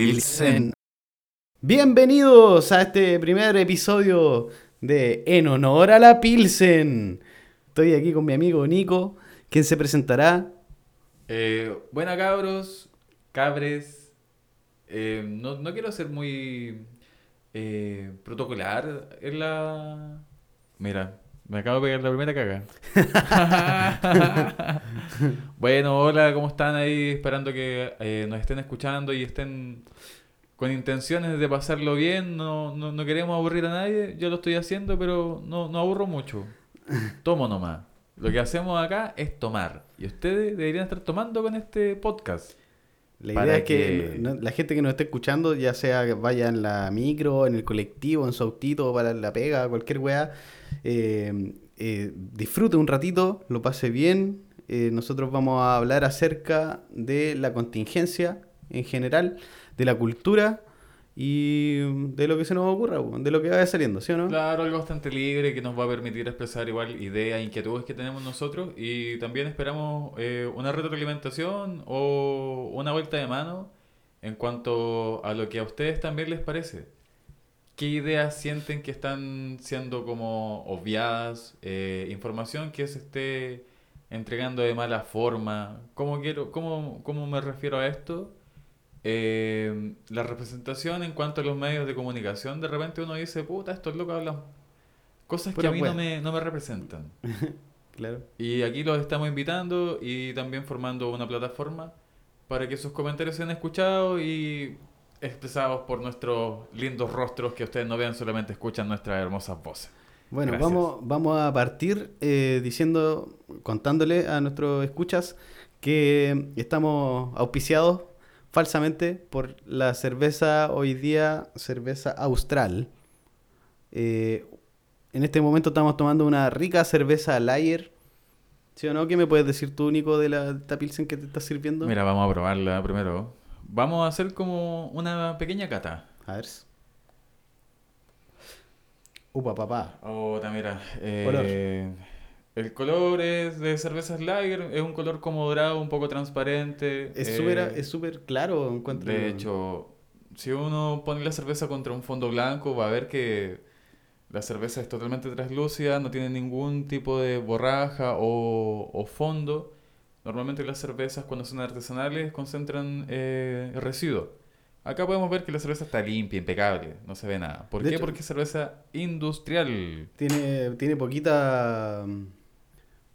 Pilsen. Bienvenidos a este primer episodio de En honor a la Pilsen. Estoy aquí con mi amigo Nico, quien se presentará. Eh, buena cabros, cabres. Eh, no, no quiero ser muy eh, protocolar en la... Mira, me acabo de pegar la primera caga. bueno, hola, ¿cómo están ahí? Esperando que eh, nos estén escuchando y estén con intenciones de pasarlo bien. No, no, no queremos aburrir a nadie. Yo lo estoy haciendo, pero no, no aburro mucho. Tomo nomás. Lo que hacemos acá es tomar. Y ustedes deberían estar tomando con este podcast. La idea es que que- no- la gente que nos esté escuchando, ya sea que vaya en la micro, en el colectivo, en su autito, para la pega, cualquier weá, eh, eh, disfrute un ratito, lo pase bien. Eh, nosotros vamos a hablar acerca de la contingencia en general, de la cultura y de lo que se nos ocurra, de lo que vaya saliendo, ¿sí o no? Claro, algo bastante libre que nos va a permitir expresar igual ideas, inquietudes que tenemos nosotros y también esperamos eh, una retroalimentación o una vuelta de mano en cuanto a lo que a ustedes también les parece. ¿Qué ideas sienten que están siendo como obviadas? Eh, información que se esté entregando de mala forma. ¿Cómo quiero, cómo, cómo me refiero a esto? Eh, la representación en cuanto a los medios de comunicación, de repente uno dice, puta, estos locos hablan cosas que a mí no me, no me representan. Claro. Y aquí los estamos invitando y también formando una plataforma para que sus comentarios sean escuchados y expresados por nuestros lindos rostros que ustedes no vean, solamente escuchan nuestras hermosas voces. Bueno, Gracias. vamos, vamos a partir eh, diciendo, contándole a nuestros escuchas que estamos auspiciados falsamente por la cerveza hoy día, cerveza austral. Eh, en este momento estamos tomando una rica cerveza Layer. ¿Sí o no? ¿Qué me puedes decir tú, Nico, de la esta Pilsen que te estás sirviendo? Mira, vamos a probarla primero. Vamos a hacer como una pequeña cata. A ver. Upa, papá. Otra, mira. Eh, el color es de cervezas lager, es un color como dorado, un poco transparente. Es eh, súper claro, encuentro. De hecho, si uno pone la cerveza contra un fondo blanco, va a ver que la cerveza es totalmente translúcida, no tiene ningún tipo de borraja o, o fondo. Normalmente las cervezas cuando son artesanales concentran eh, residuos. Acá podemos ver que la cerveza está limpia, impecable, no se ve nada. ¿Por De qué? hecho- Porque es cerveza industrial. Tiene, tiene poquita.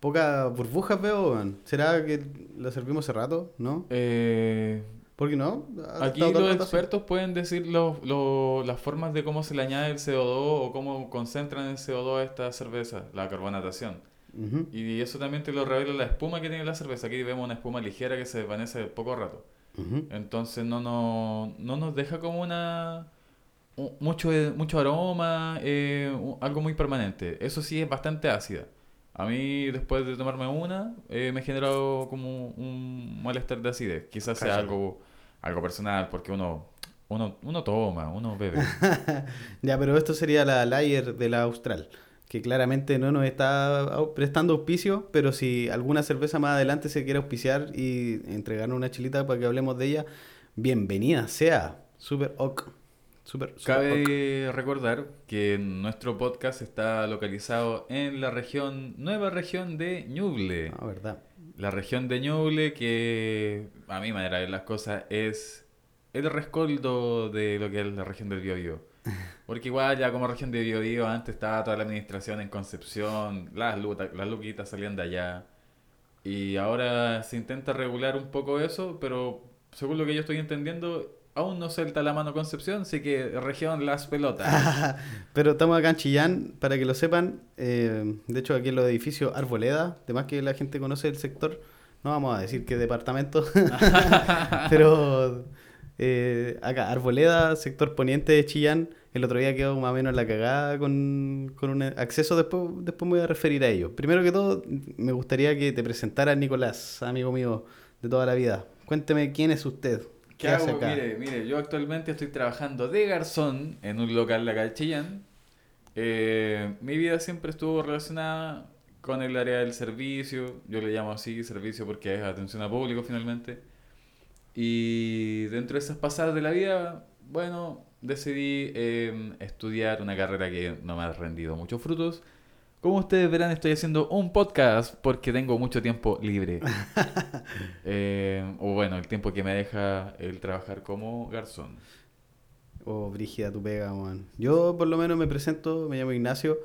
Poca burbujas, veo. weón. ¿Será que la servimos hace rato? ¿No? Eh, ¿Por qué no? Aquí los así. expertos pueden decir los- lo- las formas de cómo se le añade el CO2 o cómo concentran el CO2 a esta cerveza, la carbonatación. Y eso también te lo revela la espuma que tiene la cerveza. Aquí vemos una espuma ligera que se desvanece al poco rato. Entonces no, no, no nos deja como una... Mucho, mucho aroma, eh, algo muy permanente. Eso sí es bastante ácida. A mí, después de tomarme una, eh, me ha generado como un malestar de acidez. Quizás sea algo, algo personal, porque uno, uno, uno toma, uno bebe. Ya, pero esto sería la Layer de la Austral. Que claramente no nos está prestando auspicio, pero si alguna cerveza más adelante se quiere auspiciar y entregarnos una chilita para que hablemos de ella, bienvenida sea. Super ok. Super, super. Cabe recordar que nuestro podcast está localizado en la región, nueva región de Ñuble. Ah, verdad. La región de Ñuble, que a mi manera de ver las cosas es el rescoldo de lo que es la región del Biobío. Porque igual ya como región de Biobío antes estaba toda la administración en Concepción, las, luta- las luquitas salían de allá. Y ahora se intenta regular un poco eso, pero según lo que yo estoy entendiendo, aún no suelta la mano Concepción, así que región las pelotas. Pero estamos acá en Chillán, para que lo sepan. eh, de hecho, aquí en los edificios Arboleda, además que la gente conoce el sector, no vamos a decir qué departamento, pero eh, acá, Arboleda, sector poniente de Chillán, el otro día quedó más o menos la cagada con, con un acceso, después, después me voy a referir a ello. Primero que todo, me gustaría que te presentaras, Nicolás, amigo mío de toda la vida. Cuénteme quién es usted. ¿Qué hace hago? acá? Mire, mire, yo actualmente estoy trabajando de garzón en un local de acá de Chillán. Eh, mi vida siempre estuvo relacionada con el área del servicio, yo le llamo así servicio porque es atención a público finalmente. Y dentro de esas pasadas de la vida, bueno, decidí eh, estudiar una carrera que no me ha rendido muchos frutos. Como ustedes verán, estoy haciendo un podcast porque tengo mucho tiempo libre. Eh, o bueno, el tiempo que me deja el trabajar como garzón. Oh, brígida tu pega, man. Yo por lo menos me presento, me llamo Ignacio,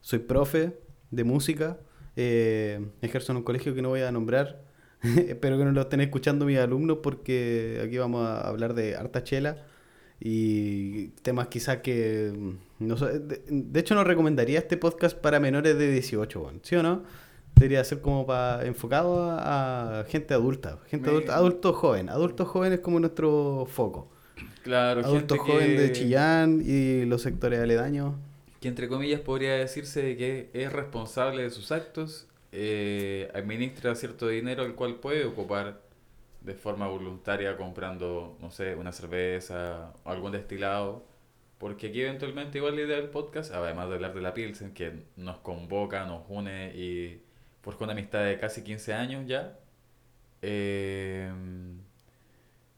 soy profe de música, eh, ejerzo en un colegio que no voy a nombrar, espero que no lo estén escuchando mis alumnos porque aquí vamos a hablar de harta chela y temas quizás que... mm, No, de, de hecho no recomendaría este podcast para menores de 18, man. ¿sí o no? Debería ser como para enfocado a, a gente adulta, gente Me- adulta, adulto joven, adultos jóvenes como nuestro foco. Claro, Adulto gente joven de Chillán y los sectores aledaños. que entre comillas podría decirse que es responsable de sus actos, eh, administra cierto dinero el cual puede ocupar de forma voluntaria comprando, no sé, una cerveza o algún destilado, porque aquí eventualmente igual la idea del podcast, además de hablar de la Pilsen, que nos convoca, nos une y forja una amistad de casi 15 años ya, eh,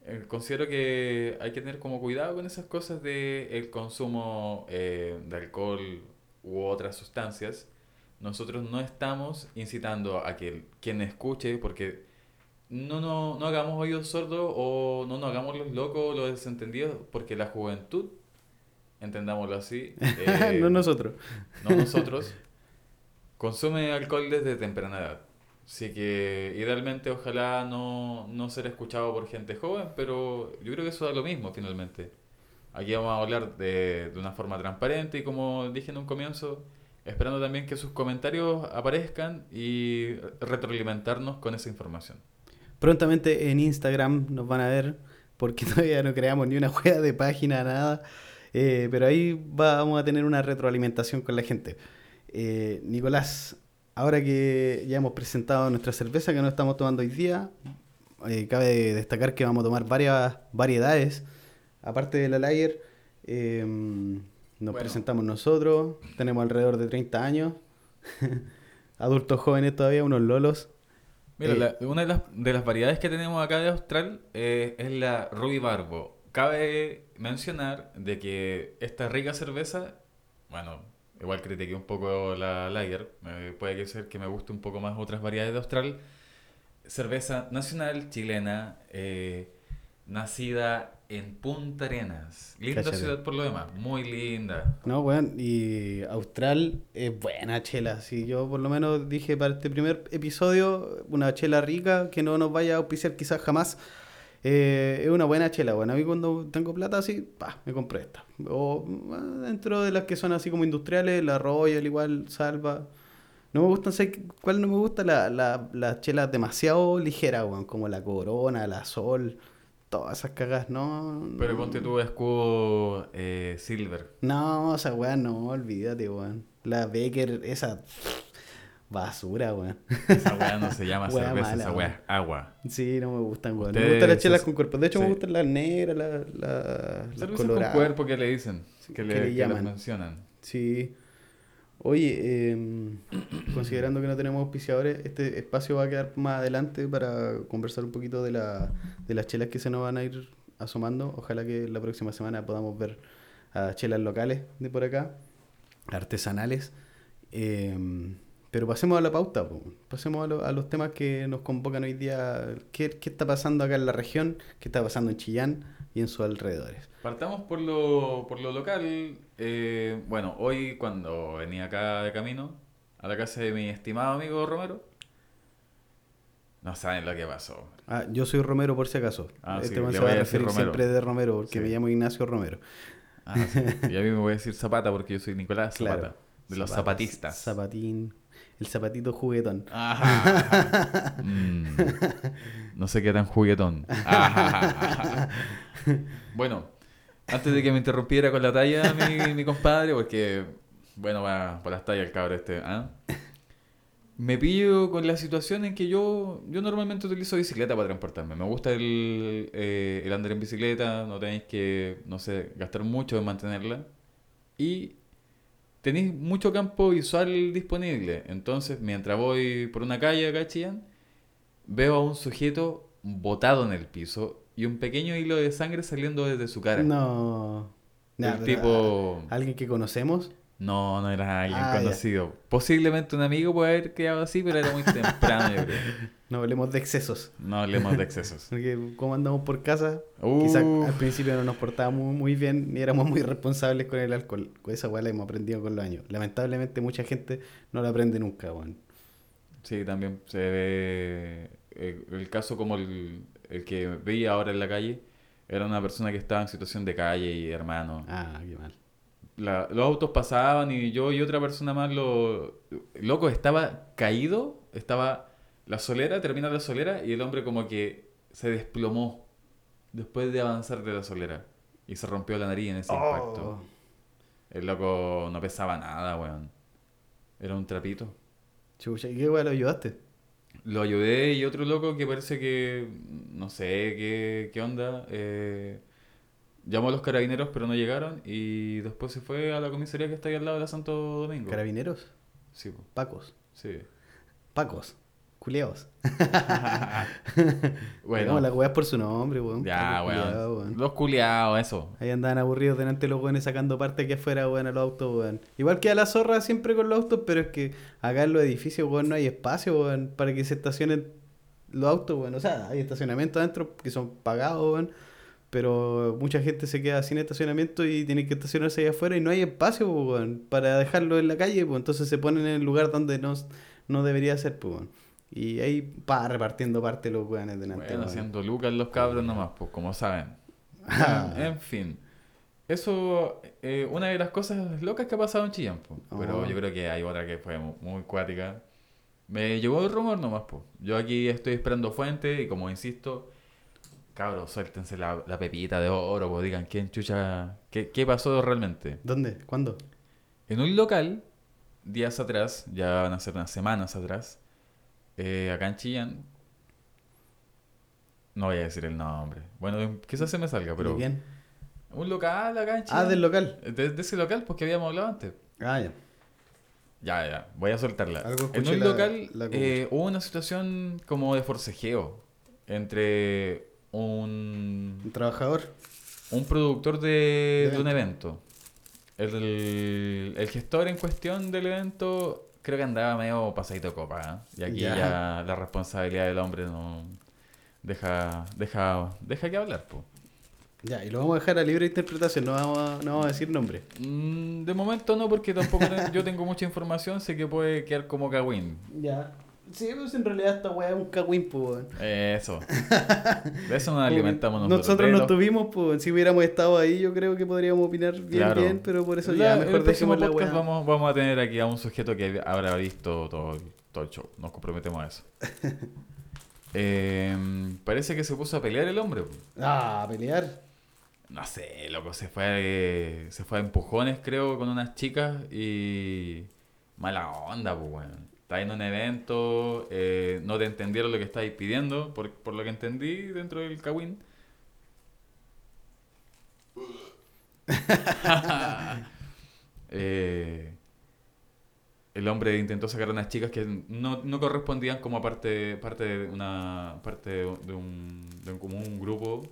eh, considero que hay que tener como cuidado con esas cosas de el consumo eh, de alcohol u otras sustancias. Nosotros no estamos incitando a que quien escuche, porque no, no, no hagamos oídos sordos o no nos hagamos los locos, los desentendidos, porque la juventud, entendámoslo así, eh, no nosotros. no nosotros, consume alcohol desde temprana edad. Así que idealmente ojalá no, no ser escuchado por gente joven, pero yo creo que eso da lo mismo finalmente. Aquí vamos a hablar de, de una forma transparente y como dije en un comienzo, esperando también que sus comentarios aparezcan y retroalimentarnos con esa información. Prontamente en Instagram nos van a ver, porque todavía no creamos ni una juega de página, nada. Eh, pero ahí vamos a tener una retroalimentación con la gente. Eh, Nicolás, ahora que ya hemos presentado nuestra cerveza que nos estamos tomando hoy día, eh, cabe destacar que vamos a tomar varias variedades. Aparte de la Lager, eh, nos Bueno. presentamos nosotros, tenemos alrededor de 30 años, adultos jóvenes todavía, unos lolos. Mira, Eh, la- una de las, de las variedades que tenemos acá de Austral eh, es la Ruby Barbo. Cabe mencionar de que esta rica cerveza, bueno, igual critiqué un poco la Lager, eh, puede que ser que me guste un poco más otras variedades de Austral. Cerveza nacional chilena, eh, nacida en Punta Arenas. Linda ciudad por lo demás, muy linda. No, weón, y Austral es buena chela. Si yo por lo menos dije para este primer episodio, una chela rica que no nos vaya a auspiciar quizás jamás. eh, es una buena chela, bueno. A mí cuando tengo plata así, pa, me compré esta. O ah, dentro de las que son así como industriales, la Royal igual, Salva. No me gustan, ¿sabes cuál no me gusta? La, la, las chelas demasiado ligeras, weón, como la Corona, la Sol, todas esas cagas, no. Pero ponte tu escudo eh, Silver. No, esa weá no, olvídate, weón. La Becker, esa basura, weón. Esa weá no se llama cerveza, mala, esa weá es agua. Sí, no me gustan, weón. Me gustan las chelas con cuerpo. De hecho, me gustan las negras, las la, las Cerveza con coloradas. cuerpo que le dicen, que que le, mencionan. Sí. Oye, em, considerando que no tenemos auspiciadores, este espacio va a quedar más adelante para conversar un poquito de, la, de las chelas que se nos van a ir asomando. Ojalá que la próxima semana podamos ver a chelas locales de por acá, artesanales. Em, pero pasemos a la pauta, pasemos a, lo- a los temas que nos convocan hoy día. ¿Qué, ¿Qué está pasando acá en la región? ¿Qué está pasando en Chillán y en sus alrededores? Partamos por lo, por lo local. Eh, bueno, hoy cuando venía acá de camino a la casa de mi estimado amigo Romero, no saben lo que pasó. Ah, yo soy Romero por si acaso. Ah, este sí, man se va a referir siempre de Romero porque Sí. me llamo Ignacio Romero. Ah, sí. Y a mí me voy a decir Zapata porque yo soy Nicolás Zapata, Claro. de los zapatistas. Zapatín. El zapatito juguetón. Ajá. Mm. No sé qué tan juguetón. Ajá. Bueno, antes de que me interrumpiera con la talla mi, mi compadre, porque, bueno, va por las tallas el cabrón este, ¿ah? Me pillo con la situación en que yo, yo normalmente utilizo bicicleta para transportarme. Me gusta el, eh, el andar en bicicleta, no tenéis que, no sé, gastar mucho en mantenerla. Y tenéis mucho campo visual disponible. Entonces, mientras voy por una calle acá Chillán, veo a un sujeto botado en el piso y un pequeño hilo de sangre saliendo desde su cara. No. El tipo... ¿Alguien que conocemos? No, no era alguien Ah, ya. conocido. Posiblemente un amigo puede haber quedado así, pero era muy temprano, yo creo. No hablemos de excesos. No hablemos de excesos. Porque como andamos por casa, Uh. quizás al principio no nos portábamos muy bien ni éramos muy responsables con el alcohol. Con esa weá la hemos aprendido con los años. Lamentablemente mucha gente no la aprende nunca, weón. Sí, también se ve eh, el caso como el, el que veía ahora en la calle. Era una persona que estaba en situación de calle y hermano. Ah, qué mal. La- los autos pasaban y yo y otra persona más lo... Loco, estaba caído, estaba la solera, termina la solera y el hombre como que se desplomó después de avanzar de la solera y se rompió la nariz en ese impacto. Oh. El loco no pesaba nada, weón. Era un trapito. Chucha, ¿y qué weá lo ayudaste? Lo ayudé y otro loco que parece que, no sé qué, qué onda, eh, llamó a los carabineros pero no llegaron y después se fue a la comisaría que está ahí al lado de la Santo Domingo. ¿Carabineros? Sí, po, Pacos. sí. Pacos. Culeados. Bueno, No, la weá por su nombre, weón. ya, culiados, weón. Los culiados, eso. Ahí andaban aburridos delante de los weones sacando parte aquí afuera, weón, a los autos, weón. Igual que a la zorra siempre con los autos, pero es que acá en los edificios, weón, no hay espacio, weón, para que se estacionen los autos, weón. O sea, hay estacionamientos adentro que son pagados, weón. Pero mucha gente se queda sin estacionamiento y tiene que estacionarse ahí afuera y no hay espacio, weón, para dejarlo en la calle, pues entonces se ponen en el lugar donde no, no debería ser, pues, weón. Y ahí, pa, repartiendo parte los weones delante, Bueno, haciendo lucas los cabros nomás, pues como saben. En, fin. Eso, eh, una de las cosas locas que ha pasado en Chillán, po. pero Oh. yo creo que hay otra que fue mu- muy, cuática. Me llegó el rumor nomás, pues. Yo aquí estoy esperando fuente y como insisto, cabros, suéltense la, la pepita de oro, pues digan quién chucha, qué, qué pasó realmente. ¿Dónde? ¿Cuándo? En un local, días atrás, ya van a ser unas semanas atrás, eh, acá en Chillán, no voy a decir el nombre. Bueno, quizás se me salga, pero... ¿De quién? Un local acá en Chillán. Ah, del local. De, de ese local, pues que habíamos hablado antes. Ah, ya. Ya, ya, voy a soltarla. Algo en un la- local la eh, hubo una situación como de forcejeo entre un, Un trabajador. un productor de, De de un evento. evento. El, el gestor en cuestión del evento creo que andaba medio pasadito copa. ¿eh? Y aquí Ya. ya. la responsabilidad del hombre no deja, deja, deja que hablar, pues. Ya, y lo vamos a dejar a libre interpretación, no vamos a, no vamos a decir nombre. Mm, De momento no, porque tampoco yo tengo mucha información, sé que puede quedar como cagüín. Ya. Sí, pues en realidad esta weá es un cagüín, pues. Eso. De eso nos alimentamos nosotros. Nosotros de no lo- tuvimos, pues, si hubiéramos estado ahí, yo creo que podríamos opinar bien, Claro. bien, pero por eso La- ya mejor el próximo dejemos la podcast weá. vamos, vamos a tener aquí a un sujeto que habrá visto todo el, todo el show. Nos comprometemos a eso. Eh, parece que se puso a pelear el hombre. Ah, a pelear. No sé, loco, se fue, eh, se fue a empujones, creo, con unas chicas y... Mala onda, pues, weón. Está en un evento, eh, no te entendieron lo que estáis pidiendo, por, por lo que entendí dentro del Kawin. Eh, el hombre intentó sacar a unas chicas que no, no correspondían como parte, parte de una parte de un, de como un grupo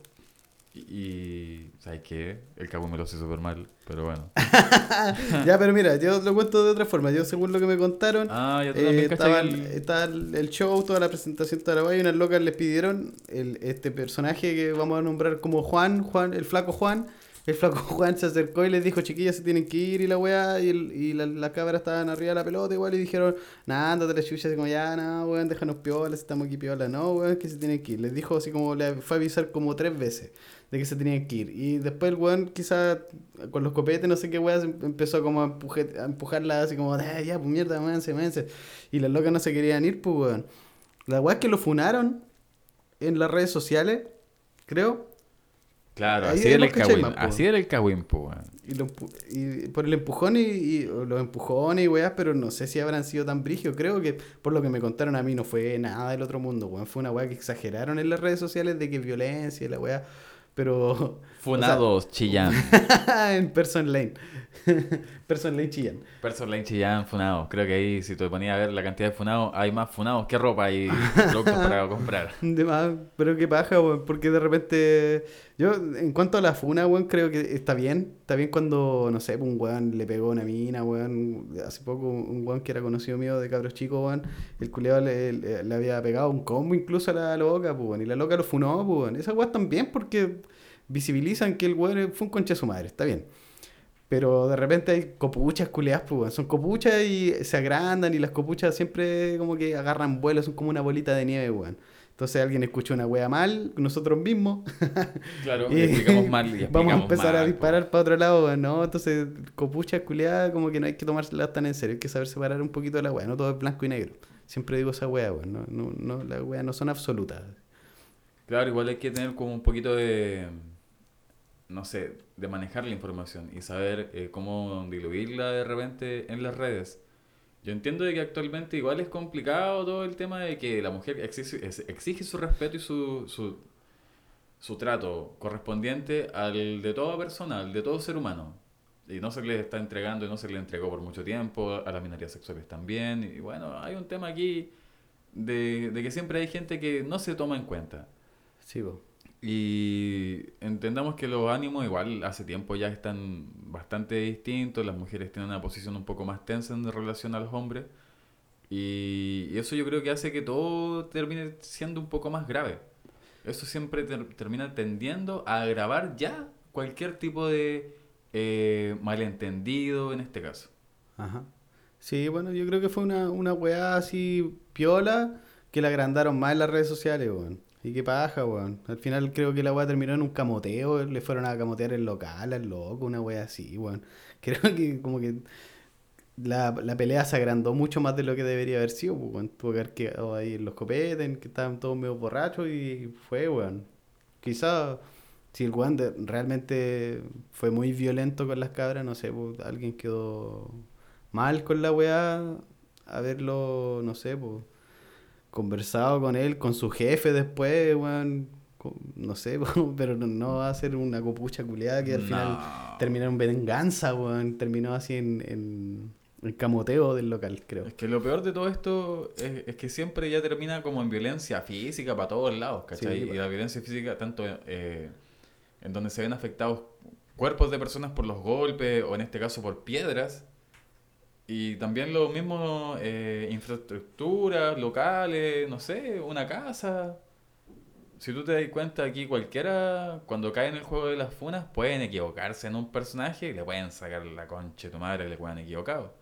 y, ¿sabes qué? El cabo me lo hace súper mal, pero bueno. ya, pero mira, yo lo cuento de otra forma. Yo, según lo que me contaron, Ah, tú eh, estaba, el, estaba show, toda la presentación, toda la weá, y unas locas les pidieron el, este personaje que vamos a nombrar como Juan, Juan, el flaco Juan. El flaco Juan se acercó y les dijo, chiquillas, se tienen que ir y la weá, y, el, y la, la cabra estaban arriba de la pelota igual, y dijeron, nada, andate la chucha, así como, ya, no, weón, déjanos piola, estamos aquí piola, no, weón, que se tienen que ir. Les dijo así como, le fue a avisar como tres veces de que se tenían que ir. Y después el weón, quizá con los copetes, no sé qué se em- empezó como a, empuje- a empujarla así como, "Ah, ya, pues mierda, váyanse, váyanse. Y las locas no se querían ir, pues weón. La weá es que lo funaron en las redes sociales, creo. Claro, Ahí así era el po. Así era el po, weón. Y, lo y por el empujón y, y- los empujones y weas, pero no sé si habrán sido tan brigios. Creo que por lo que me contaron a mí no fue nada del otro mundo, weón. Fue una wea que exageraron en las redes sociales de que violencia y la wea. Pero. Funados, Chillán. en Person Lane. Person Lane Chillán. Person Lane Chillán, funados. Creo que ahí, si te ponías a ver la cantidad de funados, hay más funados que ropa y productos para comprar. De más, pero qué paja, weón, porque de repente. Yo, en cuanto a la funa, weón, creo que está bien. Bien cuando, no sé, un weón le pegó una mina, weón. Hace poco, un weón que era conocido mío de cabros chicos, weón, el culeado le, le- le había pegado un combo incluso a la loca, pues, y la loca lo funó, pues. Esas weas también porque visibilizan que el weón fue un concha de su madre, está bien. Pero de repente hay copuchas culeadas, pues. Son copuchas y se agrandan y las copuchas siempre como que agarran vuelo, son como una bolita de nieve, weón. Entonces alguien escucha una wea mal, nosotros mismos, Claro, y explicamos mal y vamos a empezar a disparar para otro lado, ¿no? Entonces, copuchas culeadas como que no hay que tomárselas tan en serio, hay que saber separar un poquito de la wea, no todo es blanco y negro. Siempre digo esa wea, weón, no, no, no, las weas no son absolutas. Claro, igual hay que tener como un poquito de, no sé, de manejar la información y saber eh, cómo diluirla de repente en las redes. Yo entiendo de que actualmente igual es complicado todo el tema de que la mujer exige, exige su respeto y su, su, su trato correspondiente al de toda persona, al de todo ser humano. Y no se le está entregando y no se le entregó por mucho tiempo, a las minorías sexuales también. Y bueno, hay un tema aquí de, de que siempre hay gente que no se toma en cuenta. Sí. Y entendamos que los ánimos igual hace tiempo ya están bastante distintos, las mujeres tienen una posición un poco más tensa en relación a los hombres y, eso yo creo que hace que todo termine siendo un poco más grave. Eso siempre ter- termina tendiendo a agravar ya cualquier tipo de eh, malentendido en este caso. Ajá. Sí, bueno, yo creo que fue una, una weá así piola que la agrandaron más en las redes sociales, weón. Y qué paja, weón. Al final creo que la weá terminó en un camoteo, le fueron a camotear el local, al loco, una weá así, weón. Creo que como que la, la pelea se agrandó mucho más de lo que debería haber sido, pues, weón. Tuvo que haber quedado ahí en los copetes, que estaban todos medio borrachos y fue, weón. Quizá si el weón realmente fue muy violento con las cabras, no sé, pues, alguien quedó mal con la weá, haberlo, no sé, pues, conversado con él, con su jefe después, weón, no sé, pues, pero no, no va a ser una copucha culiada que al final terminó en venganza, weón, terminó así en, en, en camoteo del local, creo. Es que lo peor de todo esto es, es que siempre ya termina como en violencia física para todos lados, ¿cachai? Sí, y pues. la violencia física, tanto eh, en donde se ven afectados cuerpos de personas por los golpes, o en este caso por piedras, y también los mismos eh, infraestructuras locales, no sé, una casa. Si tú te das cuenta aquí, cualquiera, cuando cae en el juego de las funas, pueden equivocarse en un personaje y le pueden sacar la concha de tu madre, le pueden equivocado.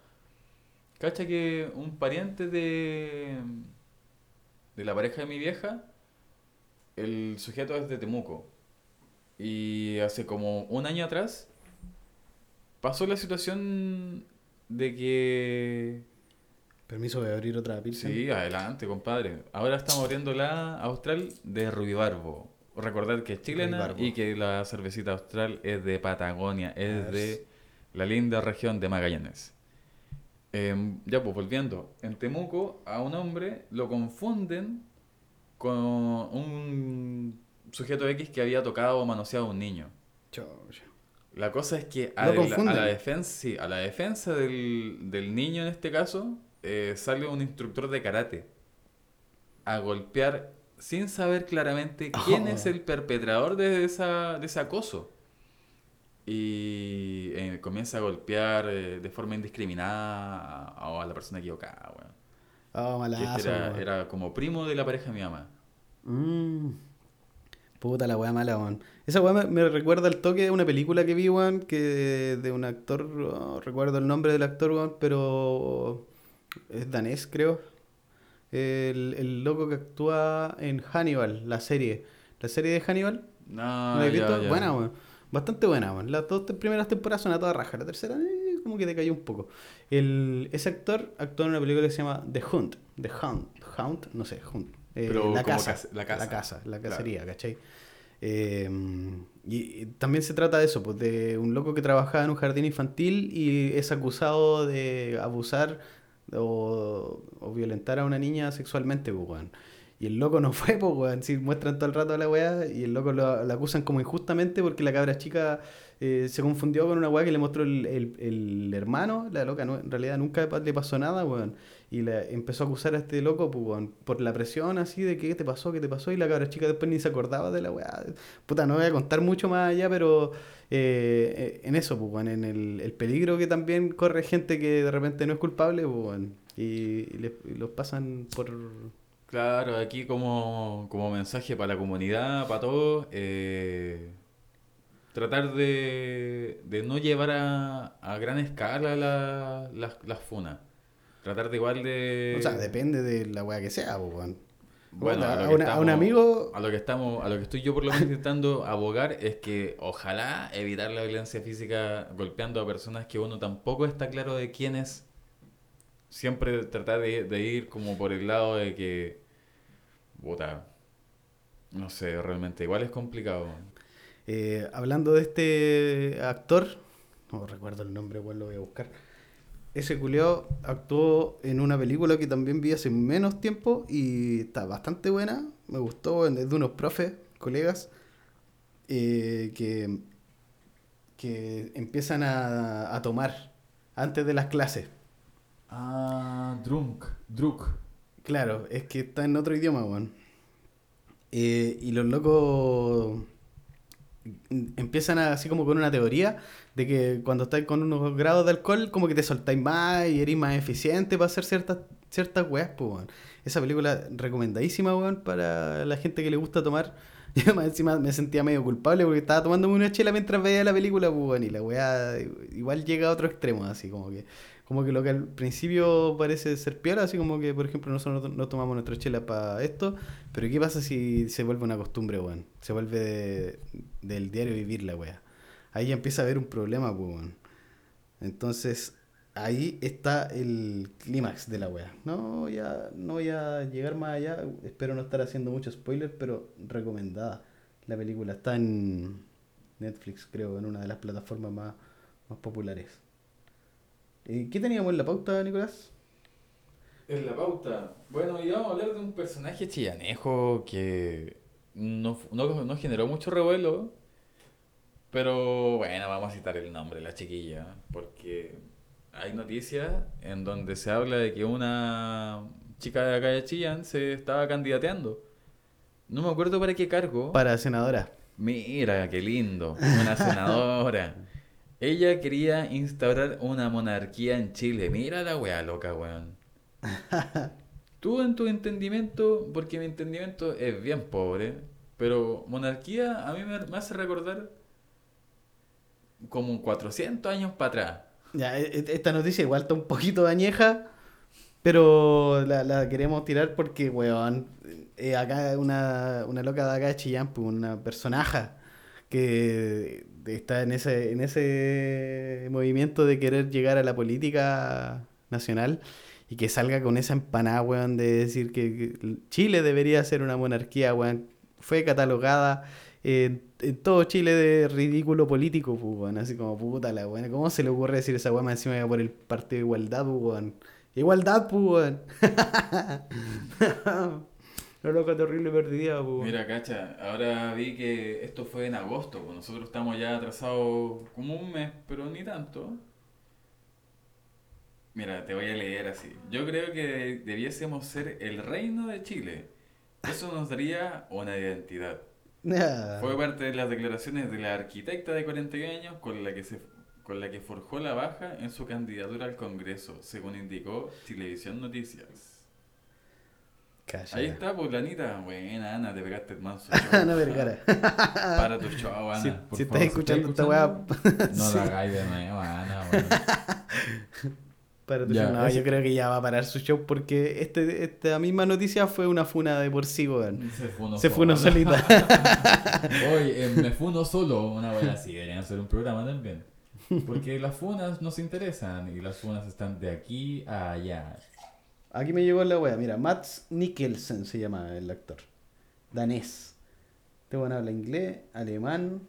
Cacha que un pariente de, de la pareja de mi vieja, el sujeto es de Temuco. Y hace como un año atrás pasó la situación de que... Permiso de abrir otra pizza. Sí, adelante, compadre. Ahora estamos abriendo la Austral de Rubibarbo. Recordad que es chilena y que la cervecita Austral es de Patagonia, es de la linda región de Magallanes. Em, ya, pues volviendo. En Temuco a un hombre lo confunden con un sujeto X que había tocado o manoseado a un niño. Chocha. La cosa es que a, la, a confunden. la defensa, sí, a la defensa del, del niño en este caso, eh, sale un instructor de karate a golpear sin saber claramente quién Oh. es el perpetrador de, esa, de ese acoso. Y eh, comienza a golpear eh, de forma indiscriminada a, a la persona equivocada. Ah, Que este malazo, era, era como primo de la pareja de mi mamá. Mm. Puta la weá mala, weón. Esa weá me, me recuerda al toque de una película que vi, weón, que de un actor, no recuerdo el nombre del actor, weón, pero es danés, creo. El, el loco que actúa en Hannibal, la serie. La serie de Hannibal, No, ¿la ya, ya. Buena, weón. Bastante buena, weón. Las dos primeras temporadas son a toda raja. La tercera, eh, como que te cayó un poco. El, ese actor actuó en una película que se llama The Hunt. The Hunt. Hunt, no sé, Hunt. Eh, Pero la, casa, cas- la casa. La casa, la Claro. cacería, ¿cachai? Eh, y, y también se trata de eso, pues de un loco que trabajaba en un jardín infantil y es acusado de abusar o, o violentar a una niña sexualmente, pues, weón. Y el loco no fue, pues, weón. Sí, muestran todo el rato a la weá y el loco lo, lo acusan como injustamente porque la cabra chica eh, se confundió con una weá que le mostró el, el- el hermano. La loca no, en realidad nunca le pasó nada, weón. Y le empezó a acusar a este loco, pues, por la presión así de qué te pasó, qué te pasó. Y la cabra chica después ni se acordaba de la weá. Puta, no voy a contar mucho más allá, pero eh, eh, en eso, pues, en el, el peligro que también corre gente que de repente no es culpable, pues. Y, les- los pasan por... Claro, aquí como, como mensaje para la comunidad, para todos, eh, tratar de, de no llevar a, a gran escala la- las, las funas. Tratar de igual de... O sea, depende de la weá que sea, pues, weón. Bueno, a, a, una- a un estamos- amigo... A lo que estamos, a lo que estoy yo por lo menos intentando abogar es que ojalá evitar la violencia física golpeando a personas que uno tampoco está claro de quién es. Siempre tratar de, de ir como por el lado de que, puta, no sé, realmente igual es complicado. Eh, hablando de este actor, no recuerdo el nombre, igual lo voy a buscar. Ese culiao actuó en una película que también vi hace menos tiempo y está bastante buena. Me gustó, es de unos profes, colegas, eh, que, que empiezan a, a tomar antes de las clases. Ah, drunk, druk. Claro, es que está en otro idioma, weón. Eh, y los locos empiezan a- así como con una teoría de que cuando estáis con unos grados de alcohol, como que te soltáis más y eres más eficiente para hacer ciertas, ciertas weas, pues. Esa película recomendadísima, weón, para la gente que le gusta tomar. Yo más encima me sentía medio culpable porque estaba tomándome una chela mientras veía la película, pues, y la wea igual llega a otro extremo, así como que como que lo que al principio parece ser piola, así como que, por ejemplo, nosotros no, tomamos nuestra chela para esto, pero ¿qué pasa si se vuelve una costumbre, weón? Se vuelve de- del diario vivir la wea. Ahí ya empieza a haber un problema, weón. Entonces, ahí está el clímax de la wea. No voy, a, no voy a llegar más allá, espero no estar haciendo mucho spoiler, pero recomendada. La película está en Netflix, creo, en una de las plataformas más, más populares. ¿Y qué teníamos en la pauta, Nicolás? En la pauta. Bueno, y vamos a hablar de un personaje chillanejo que no, no, no generó mucho revuelo. Pero bueno, vamos a citar el nombre la chiquilla. Porque hay noticias en donde se habla de que una chica de acá de Chillán se estaba candidateando. No me acuerdo para qué cargo. Para senadora. Mira, qué lindo. Una senadora. Ella quería instaurar una monarquía en Chile. Mira la weá loca, weón. Tú en tu entendimiento, porque mi entendimiento es bien pobre, pero monarquía a mí me, me hace recordar como 400 años para atrás. Ya, e- e- esta noticia igual está un poquito añeja, pero la, la queremos tirar porque, weón, eh, acá una, una loca de acá de Chillán, pues, una personaja que está en ese, en ese movimiento de querer llegar a la política nacional y que salga con esa empanada, weón, de decir que Chile debería ser una monarquía, weón. Fue catalogada en, en todo Chile de ridículo político, pues, weón. Así como puta la weón. ¿Cómo se le ocurre decir esa weón más encima que por el partido de igualdad, pues, weón? Igualdad, pues, weón. La loca terrible perdida, weón. Mira, cacha, ahora vi que esto fue en agosto, pues nosotros estamos ya atrasados como un mes, pero ni tanto. Mira, te voy a leer así. Yo creo que debiésemos ser el reino de Chile. Eso nos daría una identidad. Fue parte de las declaraciones de la arquitecta de 41 años con la que se con la que forjó la baja en su candidatura al Congreso, según indicó Televisión Noticias. Calla. Ahí está, pues, Lanita. Buena, Ana, te pegaste el manso. Ana Vergara. Para tu show, Ana. Si, por si favor. estás escuchando esta weá, No sí, la hagáis de nuevo, Ana, weón. para tu Ya, show. No, ese- yo creo que ya va a parar su show porque este, esta misma noticia fue una funa de por sí, weón. Se funo Se fue una solo. solita. Oye, eh, me funo solo, una wea así, deberían hacer un programa también. Porque las funas nos interesan y las funas están de aquí a allá. Aquí me llegó la wea. Mira, Mats Mikkelsen se llama el actor. Danés. Este weón habla inglés, alemán,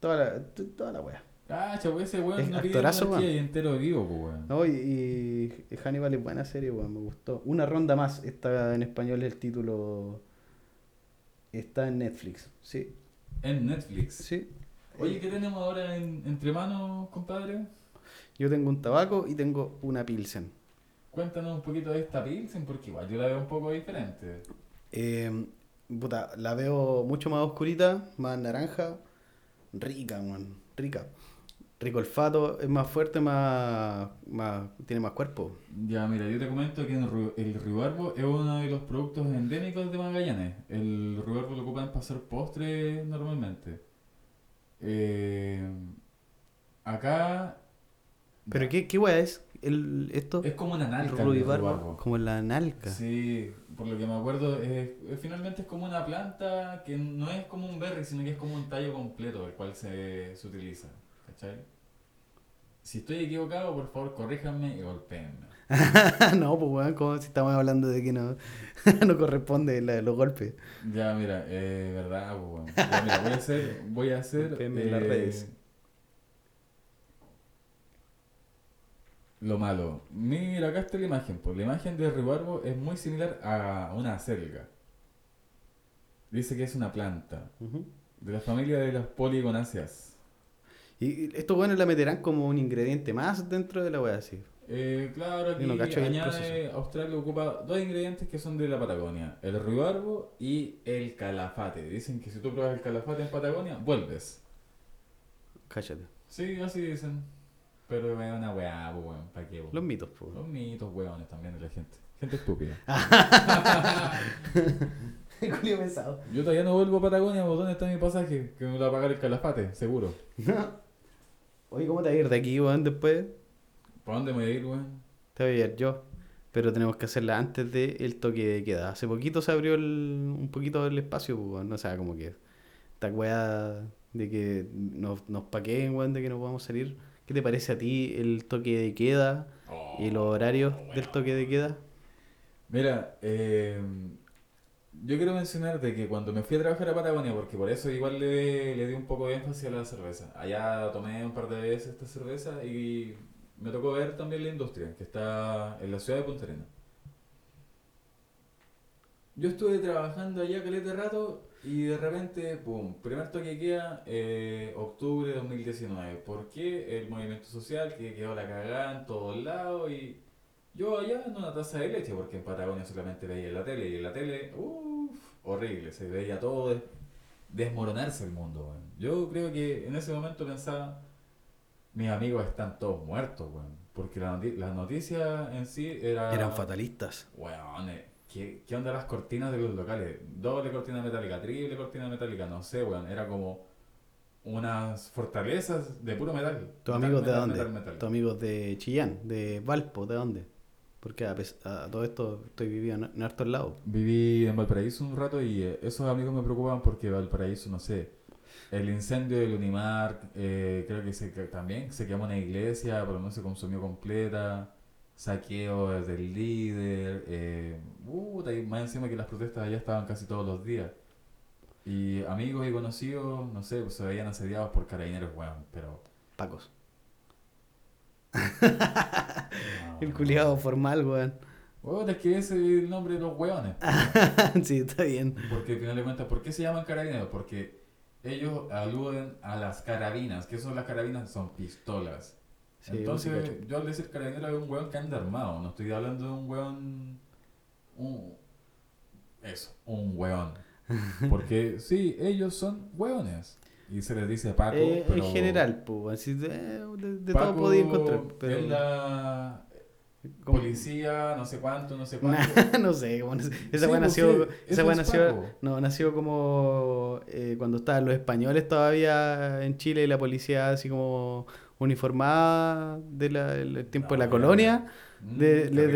toda la, toda la wea. Ah, chavo, ese weón Es no actorazo, monarquía weón. y entero vivo, pues, weón. No, y, y Hannibal es buena serie, weón, me gustó. Una ronda más, está en español el título Está en Netflix, sí. En Netflix. Sí. Oye, ¿qué tenemos ahora en- entre manos, compadre? Yo tengo un tabaco y tengo una Pilsen. Cuéntanos un poquito de esta Pilsen, porque igual yo la veo un poco diferente. Eh, puta, la veo mucho más oscurita, más naranja. Rica, man, rica. Rico olfato, es más fuerte, más, más tiene más cuerpo. Ya, mira, yo te comento que el, ru- el ruibarbo es uno de los productos endémicos de Magallanes. El ruibarbo lo ocupan para hacer postres normalmente. Eh, acá ¿Pero qué, qué weá es el, esto? es como una nalca. Como la nalca. Sí, por lo que me acuerdo, es, es- finalmente es como una planta que no es como un berry, sino que es como un tallo completo el cual se, se utiliza. ¿Cachai? Si estoy equivocado, por favor, corríjanme y golpeenme. no, pues weón, como si estamos hablando de que no, no corresponde la- los golpes. Ya, mira, eh, verdad, pues, bueno. Ya, mira, voy a hacer, voy a hacer las redes. Lo malo. Mira, acá está la imagen, pues la imagen de ruibarbo es muy similar a una acelga. Dice que es una planta de la familia de las poligonáceas. Y estos weones la meterán como un ingrediente más dentro de la weá, así. Eh, claro, aquí no añade. Australia ocupa dos ingredientes que son de la Patagonia, el ruibarbo y el calafate. Dicen que si tú pruebas el calafate en Patagonia, vuelves. Cállate. Sí, así dicen. Pero es una weá, pues, weón, ¿para qué? weón? Los mitos, pues. Los mitos, weones, también de la gente. Gente estúpida. Julio pesado. Yo todavía no vuelvo a Patagonia, ¿dónde está mi pasaje? Que me lo va a pagar el calafate, seguro. Oye, ¿cómo te vas a ir de aquí, weón, después? ¿Para dónde me voy a ir, weón? Te voy a ir yo. Pero tenemos que hacerla antes del toque de queda. Hace poquito se abrió el- un poquito el espacio, weón. O sea, como que esta weá de que nos, nos paqueen, weón, de que no podamos salir. ¿Qué te parece a ti el toque de queda y los horarios del toque de queda? Mira, eh, yo quiero mencionar de que cuando me fui a trabajar a Patagonia, porque por eso igual le, le di un poco de énfasis a la cerveza. Allá tomé un par de veces esta cerveza y me tocó ver también la industria, que está en la ciudad de Punta Arenas. Yo estuve trabajando allá caleta rato y de repente, pum, primer toque de queda, eh, octubre de 2019. ¿Por qué? El movimiento social que quedó la cagada en todos lados y yo allá en una taza de leche, porque en Patagonia solamente veía la tele y en la tele, uff, horrible, se veía todo des- desmoronarse el mundo, weón. Yo creo que en ese momento pensaba, mis amigos están todos muertos, weón. Porque la, noti- la noticia en sí era... Eran fatalistas. Eh, ¿qué, ¿qué onda las cortinas de los locales? Doble cortina metálica, triple cortina metálica, no sé, weón. Era como unas fortalezas de puro metal. ¿Tus Metal, amigos de metal, dónde? metal, metal. ¿Tus amigos de Chillán? ¿De Valpo? ¿De dónde? Porque a, a todo esto estoy viviendo en, en hartos lados. Viví en Valparaíso un rato y eh, esos amigos me preocupaban porque Valparaíso, no sé, el incendio del Unimar, eh, creo que, se, también se quemó una iglesia, pero no se consumió completa, saqueo del líder, eh, y más encima que las protestas allá estaban casi todos los días. Y amigos y conocidos, no sé, pues, se veían asediados por carabineros, weón, pero... Pacos. no, El culiado formal, weón. Weón, es que ese es el nombre de los weones. sí, está bien. Porque al final de cuentas, ¿por qué se llaman carabineros? Porque ellos aluden a las carabinas. ¿Qué son las carabinas? Son pistolas. Sí, Entonces, yo al decir carabinero es un weón que anda armado. No estoy hablando de un weón. Un, eso, un weón. Porque sí, ellos son weones. Y se les dice Paco. Eh, pero En general, pues, así de, de- de Paco todo podía encontrar. Pero la policía, no sé cuánto, no sé cuánto. no sé, como esa Sí, weá pues, nació, sí, esa eso weá es nació, no, nació como eh, cuando estaban los españoles todavía en Chile y la policía así como uniformada del el tiempo de la No, colonia. Mm, de- qué le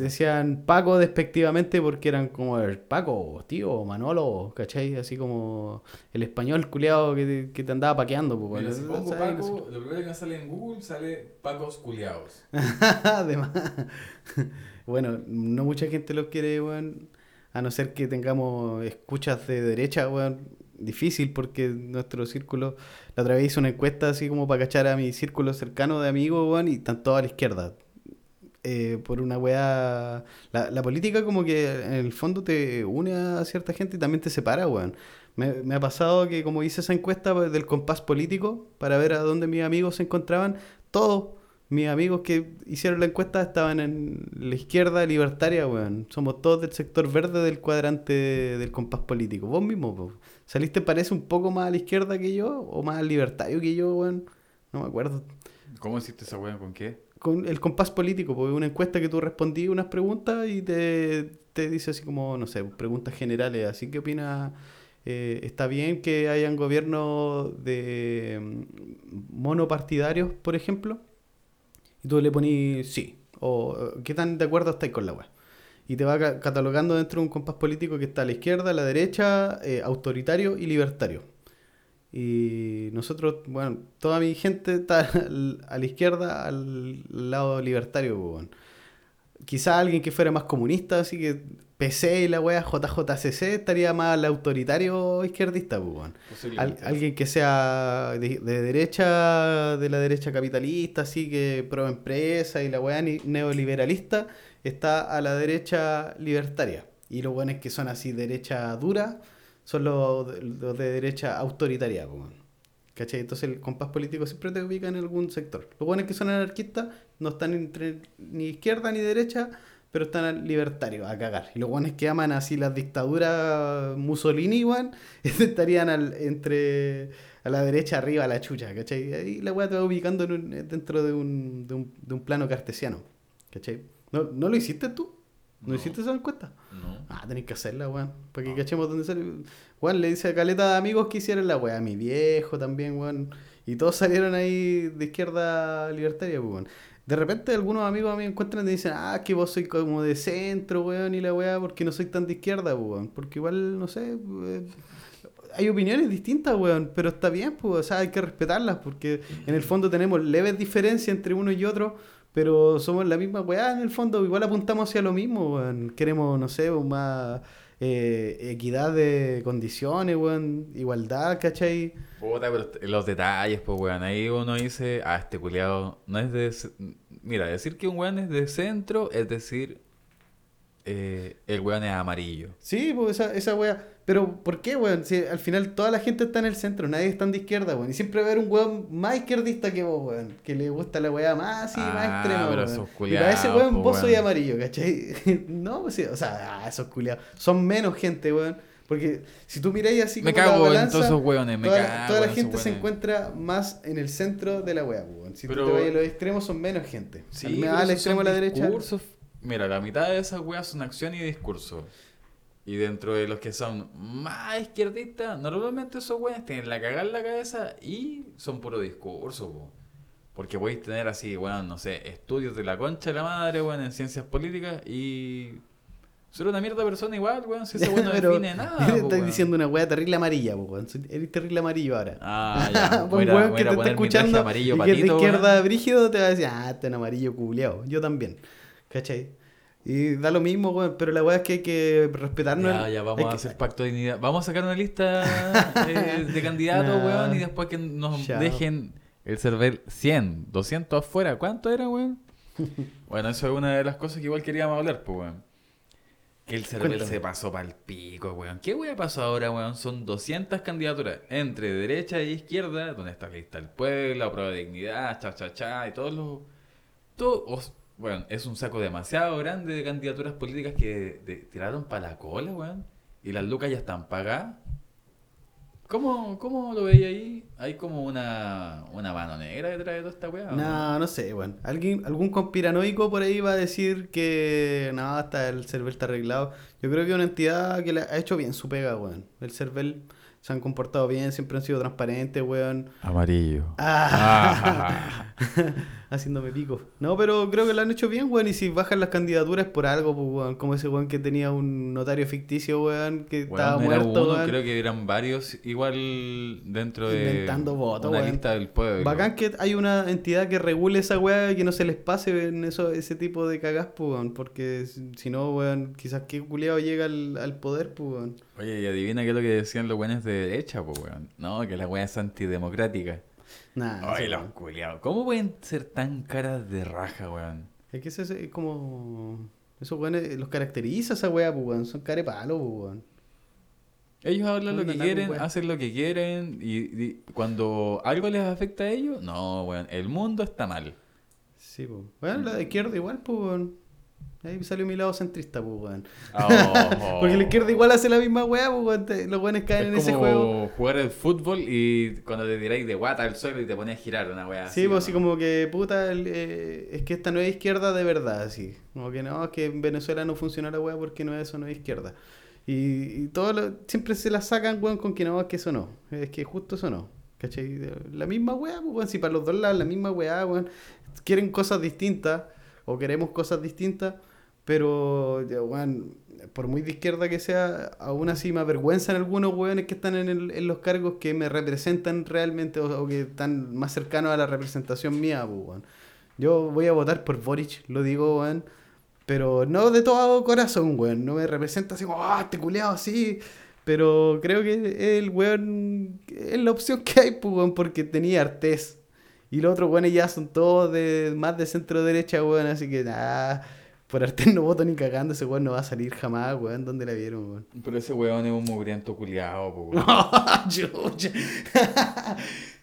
decían Paco despectivamente porque eran como el Paco, tío, Manolo, ¿cachai? Así como el español culiado que, te- que te andaba paqueando. Pues, Mira, bueno, si pongo. Paco, lo primero que sale en Google sale Pacos culiados. Además, bueno, no mucha gente los quiere, weón. A no ser que tengamos escuchas de derecha, weón. Difícil porque nuestro círculo. La otra vez hice una encuesta así como para cachar a mi círculo cercano de amigos, weón, y están todos a la izquierda. eh, por una weá. La, la política, como que en el fondo te une a cierta gente y también te separa, weón. Me, me ha pasado que, como hice esa encuesta del compás político para ver a dónde mis amigos se encontraban, todos mis amigos que hicieron la encuesta estaban en la izquierda libertaria, weón. Somos todos del sector verde del cuadrante del compás político. Vos mismo, po. ¿saliste parece un poco más a la izquierda que yo o más libertario que yo, weón? No me acuerdo. ¿Cómo hiciste esa weá con qué? Con el compás político, porque una encuesta que tú respondí unas preguntas y te, te dice así como, no sé, preguntas generales. Así que opinas, eh, ¿está bien que hayan gobiernos de mm, monopartidarios, por ejemplo? Y tú le pones sí. O qué tan de acuerdo estáis con la web. Y te va ca- catalogando dentro de un compás político que está a la izquierda, a la derecha, eh, autoritario y libertario. Y nosotros, bueno, toda mi gente está a la izquierda, al lado libertario, weón. Quizá alguien que fuera más comunista, así que PC y la wea JJCC estaría más al autoritario izquierdista, pues. Al- alguien que sea de, de derecha, de la derecha capitalista, así que pro empresa y la ni- neoliberalista, está a la derecha libertaria. Y los weones que son así derecha dura son los, de- los de derecha autoritaria, weón. ¿Cachai? Entonces el compás político siempre te ubica en algún sector. Los buenos que son anarquistas no están entre ni izquierda ni derecha, pero están libertarios a cagar. Y los buenos que aman así las dictaduras Mussolini, weón, estarían al- entre a la derecha arriba a la chucha, ¿cachai? Ahí la weá te va ubicando en un- dentro de un, de, un, de un plano cartesiano, ¿cachai? ¿No, ¿No lo hiciste tú? ¿No, No. hiciste esa encuesta? No. Ah, tenéis que hacerla, weón. Para que cachemos dónde sale. Weón, le dice a caleta de amigos que hicieron la weá. A mi viejo también, weón. Y todos salieron ahí de izquierda libertaria, pues, weón. De repente algunos amigos a mí me encuentran y dicen, ah, que vos sois como de centro, weón, y la weá, porque no soy tan de izquierda, weón. Porque igual, no sé, eh, hay opiniones distintas, weón, pero está bien, pues, o sea, hay que respetarlas, porque en el fondo tenemos leves diferencias entre uno y otro, pero somos la misma weá, en el fondo, igual apuntamos hacia lo mismo, weón. Queremos, no sé, un más eh, equidad de condiciones, weón, igualdad, ¿cachai? Puta, pero los detalles, pues, weón. Ahí uno dice, ah, este culiado no es de. Mira, decir que un weón es de centro es decir, eh, el weón es amarillo. Sí, pues esa, esa weá. Pero, ¿por qué, weón? Si al final toda la gente está en el centro, nadie está de izquierda, weón. Y siempre va a haber un weón más izquierdista que vos, weón. Que le gusta la weá más así, más Ah, extrema, pero weón. esos Y para ese weón po, vos soy weón. amarillo, ¿cachai? no, pues sí, o sea, ah, esos culiados. Son menos gente, weón. Porque si tú miráis así Me como la cago en balanza, todos esos weones, me toda, cago. toda la en gente esos se encuentra más en el centro de la weá, weón. Si Pero- tú te vas a los extremos, son menos gente. Sí, al, al extremo a la derecha. discursos. Mira, la mitad de esas weas son acción y discurso. Y dentro de los que son más izquierdistas, normalmente esos weones tienen la cagada en la cabeza y son puro discurso, po. Porque podéis tener así, weón, no sé, estudios de la concha de la madre, weón, en ciencias políticas y. Ser una mierda persona igual, weón, si ese weón no define nada. Estás diciendo una weá terrible amarilla, weón. Eres terrible amarillo ahora. Ah, ya. un weón que te está escuchando y que de izquierda brígido te va a decir, ah, este es amarillo culeado. Yo también. ¿Cachai? Y da lo mismo, weón, pero la weá es que hay que respetarnos. Ya, el- ya, vamos a que- hacer pacto de dignidad. Vamos a sacar una lista eh, de candidatos, Nah. weón, y después que nos dejen el server 100, 200 afuera. ¿Cuánto era, weón? bueno, eso es una de las cosas que igual queríamos hablar, pues, weón. Que el server Cuéntame. se pasó para el pico, weón. ¿Qué weón pasó ahora, weón? Son 200 candidaturas entre derecha e izquierda, donde está la lista del pueblo, la prueba de dignidad, cha, cha, cha, y todos los... Todos, bueno, es un saco demasiado grande de candidaturas políticas que de- tiraron para la cola, weón. Y las lucas ya están pagadas. ¿Cómo, cómo lo veis ahí? ¿Hay como una, una mano negra detrás de toda esta weá? No, no sé, weón. Alguien, algún conspiranoico por ahí va a decir que no, hasta el CERVEL está arreglado. Yo creo que una entidad que le ha hecho bien su pega, weón. El CERVEL se han comportado bien, siempre han sido transparentes, weón. Amarillo. Ah. Haciéndome pico. No, pero creo que lo han hecho bien, weón. Y si bajan las candidaturas por algo, pues, weón. Como ese weón que tenía un notario ficticio, weón, que estaba Weón, era muerto, uno, weón. creo que eran varios igual dentro de Inventando votos, una weón. lista del pueblo. Bacán que hay una entidad que regule esa weá y que no se les pase en eso, ese tipo de cagás, pues, weón. Porque si no, weón, quizás qué culiado llega al, al poder, pues, weón. Oye, y adivina qué es lo que decían los buenos de derecha, pues, weón. No, que la weá es antidemocrática. Nah, Ay, los weón. culiados. ¿Cómo pueden ser tan caras de raja, weón? Es que ese es como. Esos weones los caracteriza esa weá, pues weón. Son carepalo, pues weón. Ellos hablan lo que la quieren, hacen lo que quieren y, y cuando algo les afecta a ellos, no, weón, el mundo está mal. Sí, pues. Bueno, la de izquierda igual, pues weón. Ahí salió mi lado centrista, pues weón. Oh. Porque la izquierda igual hace la misma weá, pues weón. Los weones caen en es ese como juego. jugar el fútbol y cuando te tiráis de guata al suelo y te pones a girar una weá Sí, así. pues ¿o así no? como que, puta, el, eh, es que esta no es izquierda de verdad, así. Como que no, es que en Venezuela no funciona la weá porque no es eso, no es izquierda. Y, y todo lo- siempre se la sacan, weón, con que no, es que eso no. Es que justo eso no. ¿Cachai? La misma weá, pues, weón, si para los dos lados la misma weá, weón. Quieren cosas distintas, o queremos cosas distintas, pero, ya, por muy de izquierda que sea, aún así me avergüenzan algunos weones que están en, el- en los cargos que me representan realmente o, o que están más cercanos a la representación mía, pues, weón. Yo voy a votar por Boric, lo digo, weón. Pero no de todo corazón, weón. No me representa así ah, este culeado así. Pero creo que el weón es la opción que hay, pues, weón, porque tenía artés. Y los otros weones ya son todos de más de centro derecha, weón. Así que nada, por artés no voto ni cagando. Ese weón no va a salir jamás, weón. ¿Dónde la vieron, weón? Pero ese weón es un mugriento culiado, po, weón.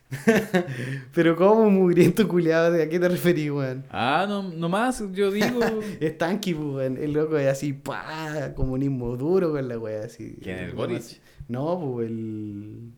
Pero como mugriento culiado, ¿a qué te referís, weón? Ah, no, nomás yo digo. Es tanqui, weón. El loco es así, pa, comunismo duro con la wea, así. ¿Quién, el Boric? No, pues el.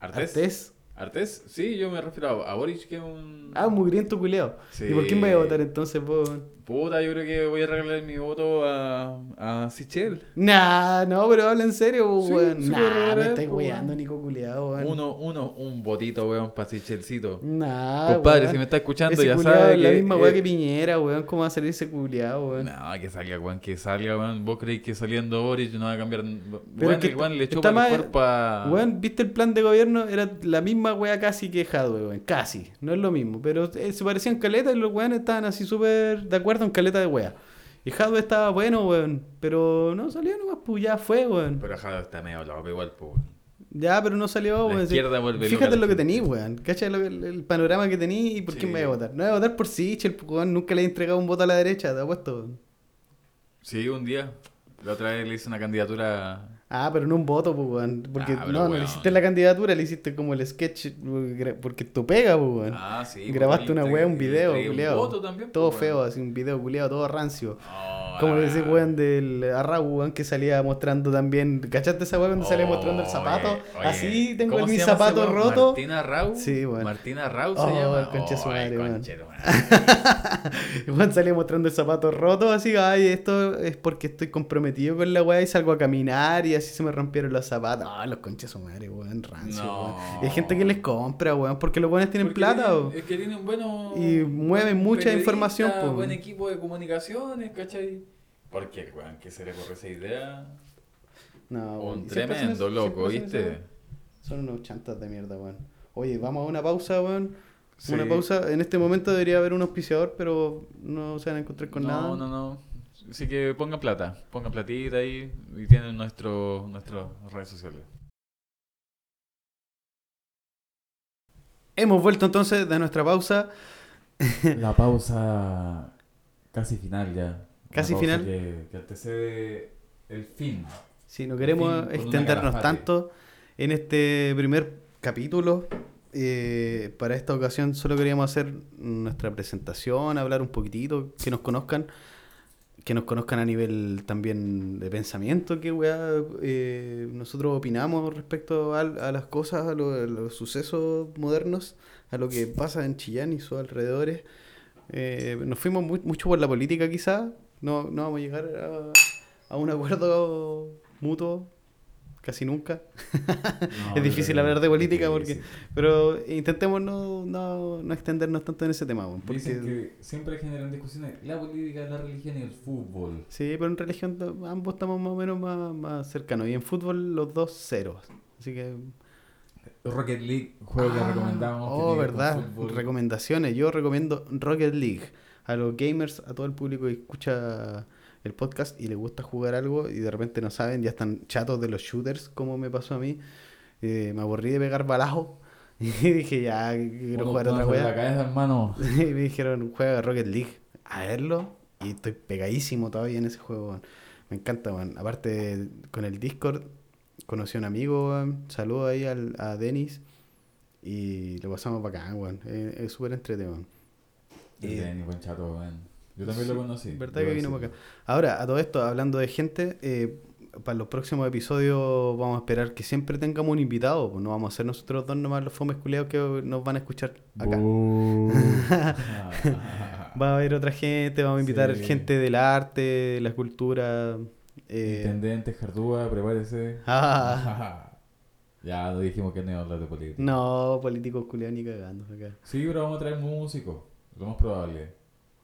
¿Artés? Artés. ¿Artés? Sí, yo me refiero a, a Boric, que es un. Ah, un mugriento culiado. Sí. ¿Y por quién voy a votar entonces, pues? Weón? Puta, yo creo que voy a regalar mi voto a, a Sichel. Nah, no, pero habla en serio, weón. sí, nah, me estáis weando, weón. Nico culiado, weón. Uno, uno, un votito, weón, para Sichelcito. Nah, Compadre, weón. si me está escuchando, Ese ya sabe es la que, misma eh, que Piñera, weón. ¿Cómo va a salir ese culiado, weón? No, que salga, weón, que salga, weón. ¿Vos creéis que saliendo Boric no va a cambiar? Pero Weón, es que el weón le chupa más- el cuerpo a... Weón, ¿viste el plan de gobierno? Era la misma weá casi que Jadwe, weón. Casi. No es lo mismo. Pero eh, se parecían caleta y los weones estaban así súper de acuerdo en caleta de weá. Y Jadwe estaba bueno, weón. Pero no salió nomás, pues ya fue, weón. Pero Jado está medio loco igual, pues. weón. Ya, pero no salió, weón. Izquierda vuelve Fíjate en lo que gente. tení, weón. ¿Cachai lo que- el, el panorama que tení y por quién Sí. me voy a votar? No voy a votar por Sichel, pues, weón. Nunca le he entregado un voto a la derecha, te apuesto, weón. Sí, un día. La otra vez le hice una candidatura... Ah, pero no un voto, pues, weón. Porque Ah, no, no le hiciste la candidatura, le hiciste como el sketch, porque tu pega, pues, weón. Ah, sí. Grabaste una weá, un video, voto también, Todo pues, feo, así un video culiado, todo rancio. Oh, Como la ese weón del Arrau, weón, que salía mostrando también. ¿Cachaste esa weón donde salía mostrando el zapato? Oye, oye, Así tengo ¿cómo mi ese zapato weón? roto. Martina Rau. Sí, weón. Martina Rau se Oh, llama. el conche su Oh, madre, el weón. El weón salía mostrando el zapato roto, así, ay, esto es porque estoy comprometido con la weá y salgo a caminar y así se me rompieron los zapatos. Ah, los conches su madre, weón, rancio, No. weón. Y hay gente que les compra, weón, porque los weones tienen Porque plata, tienen-. Es que tienen bueno. Y mueven mucha información, po. Buen equipo de comunicaciones, ¿cachai? Porque, weón, que se le ocurre esa idea. No, weón. Un tremendo loco, ¿viste? Son unos chantas de mierda, weón. Oye, vamos a una pausa, weón. Sí. Una pausa. En este momento debería haber un auspiciador, pero no se van a encontrar con no, nada. no, no. Así que pongan plata. Pongan platita ahí y tienen nuestro, nuestras redes sociales. Hemos vuelto entonces de nuestra pausa. La pausa casi final ya. Casi final. Que, que antecede el fin. Si no queremos extendernos tanto en este primer capítulo, eh, para esta ocasión solo queríamos hacer nuestra presentación, hablar un poquitito, que nos conozcan, que nos conozcan a nivel también de pensamiento, que weá, eh, nosotros opinamos respecto a, a las cosas, a, lo- a los sucesos modernos, a lo que pasa en Chillán y sus alrededores. Eh, nos fuimos mu- mucho por la política quizás, no, no vamos a llegar a un acuerdo mutuo, casi nunca. es difícil hablar de política porque... Pero intentemos no, no, no extendernos tanto en ese tema. Porque, Dicen que siempre generan discusiones la política, la religión y el fútbol. Sí, pero en religión ambos estamos más o menos más, más cercanos. Y en fútbol los dos ceros. Así que... Rocket League, juego que Ah, recomendamos. Oh, que verdad. Recomendaciones. Yo recomiendo Rocket League. A los gamers, a todo el público que escucha el podcast y le gusta jugar algo y de repente no saben, ya están chatos de los shooters, como me pasó a mí. Eh, me aburrí de pegar balajo y dije, ya, quiero jugar otra wea. la cabeza, hermano. y me dijeron, juega Rocket League. a verlo y estoy pegadísimo todavía en ese juego, weón. Me encanta, weón. Aparte, con el Discord, conocí a un amigo, weón. Saludo ahí al, a Denis y lo pasamos bacán, weón. Es es súper entretenido, weón. El Eh, buen chato, weón. Yo también lo conocí. ¿Verdad que vino para acá? Ahora, a todo esto, hablando de gente, eh, para los próximos episodios vamos a esperar que siempre tengamos un invitado. Pues no vamos a ser nosotros dos nomás los fomes culiados que nos van a escuchar acá. Va a haber otra gente, vamos a invitar Sí. gente del arte, de la cultura. eh, Intendente Jardúa, prepárese. ah, ya, no dijimos que no iba a hablar de política. no, políticos culiados ni cagando acá. Sí, pero vamos a traer músicos. Lo más probable.